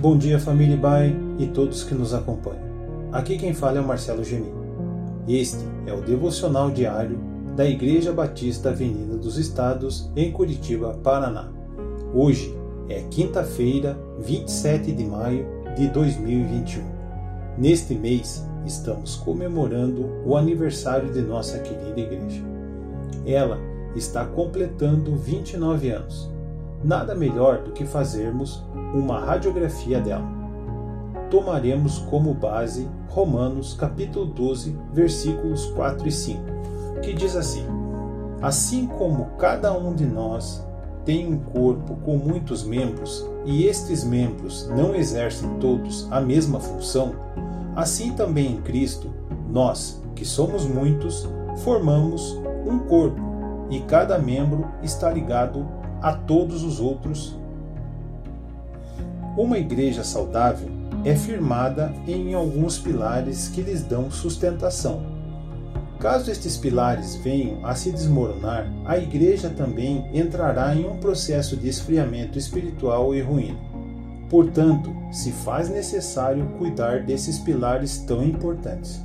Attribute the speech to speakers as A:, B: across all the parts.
A: Bom dia, família Bai e todos que nos acompanham. Aqui quem fala é o Marcelo Gemi. Este é o devocional diário da Igreja Batista Avenida dos Estados, em Curitiba, Paraná. Hoje é quinta-feira, 27 de maio de 2021. Neste mês, estamos comemorando o aniversário de nossa querida igreja. Ela está completando 29 anos nada melhor do que fazermos uma radiografia dela. Tomaremos como base Romanos capítulo 12, versículos 4 e 5, que diz assim: Assim como cada um de nós tem um corpo com muitos membros, e estes membros não exercem todos a mesma função, assim também em Cristo, nós, que somos muitos, formamos um corpo, e cada membro está ligado a todos os outros. Uma igreja saudável é firmada em alguns pilares que lhes dão sustentação. Caso estes pilares venham a se desmoronar, a igreja também entrará em um processo de esfriamento espiritual e ruína. Portanto, se faz necessário cuidar desses pilares tão importantes.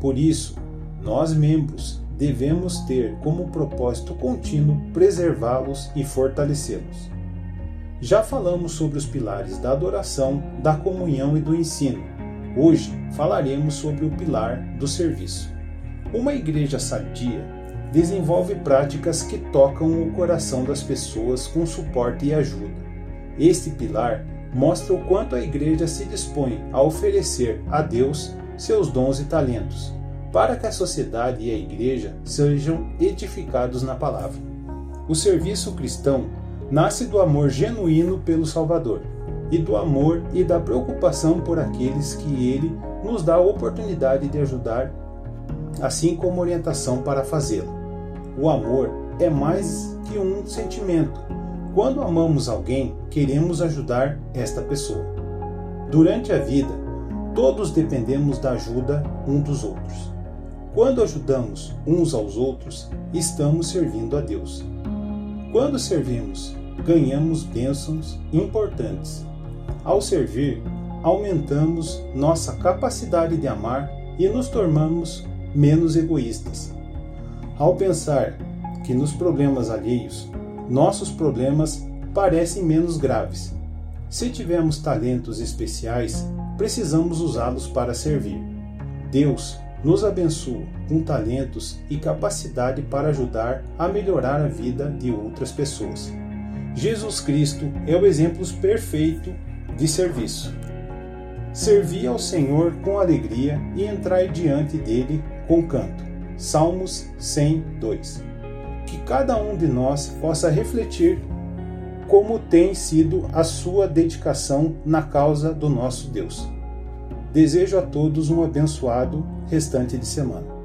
A: Por isso, nós, membros, devemos ter como propósito contínuo preservá-los e fortalecê-los. Já falamos sobre os pilares da adoração, da comunhão e do ensino. Hoje falaremos sobre o pilar do serviço. Uma igreja sadia desenvolve práticas que tocam o coração das pessoas com suporte e ajuda. Este pilar mostra o quanto a igreja se dispõe a oferecer a Deus seus dons e talentos, para que a sociedade e a igreja sejam edificados na palavra. O serviço cristão nasce do amor genuíno pelo Salvador e do amor e da preocupação por aqueles que ele nos dá a oportunidade de ajudar, assim como orientação para fazê-lo. O amor é mais que um sentimento. Quando amamos alguém, queremos ajudar esta pessoa. Durante a vida, todos dependemos da ajuda um dos outros. Quando ajudamos uns aos outros, estamos servindo a Deus. Quando servimos, ganhamos bênçãos importantes. Ao servir, aumentamos nossa capacidade de amar e nos tornamos menos egoístas. Ao pensar que nos problemas alheios, nossos problemas parecem menos graves. Se tivermos talentos especiais, precisamos usá-los para servir. Deus nos abençoa com talentos e capacidade para ajudar a melhorar a vida de outras pessoas. Jesus Cristo é o exemplo perfeito de serviço. Servi ao Senhor com alegria e entrai diante dele com canto. Salmos 102. Que cada um de nós possa refletir como tem sido a sua dedicação na causa do nosso Deus. Desejo a todos um abençoado restante de semana.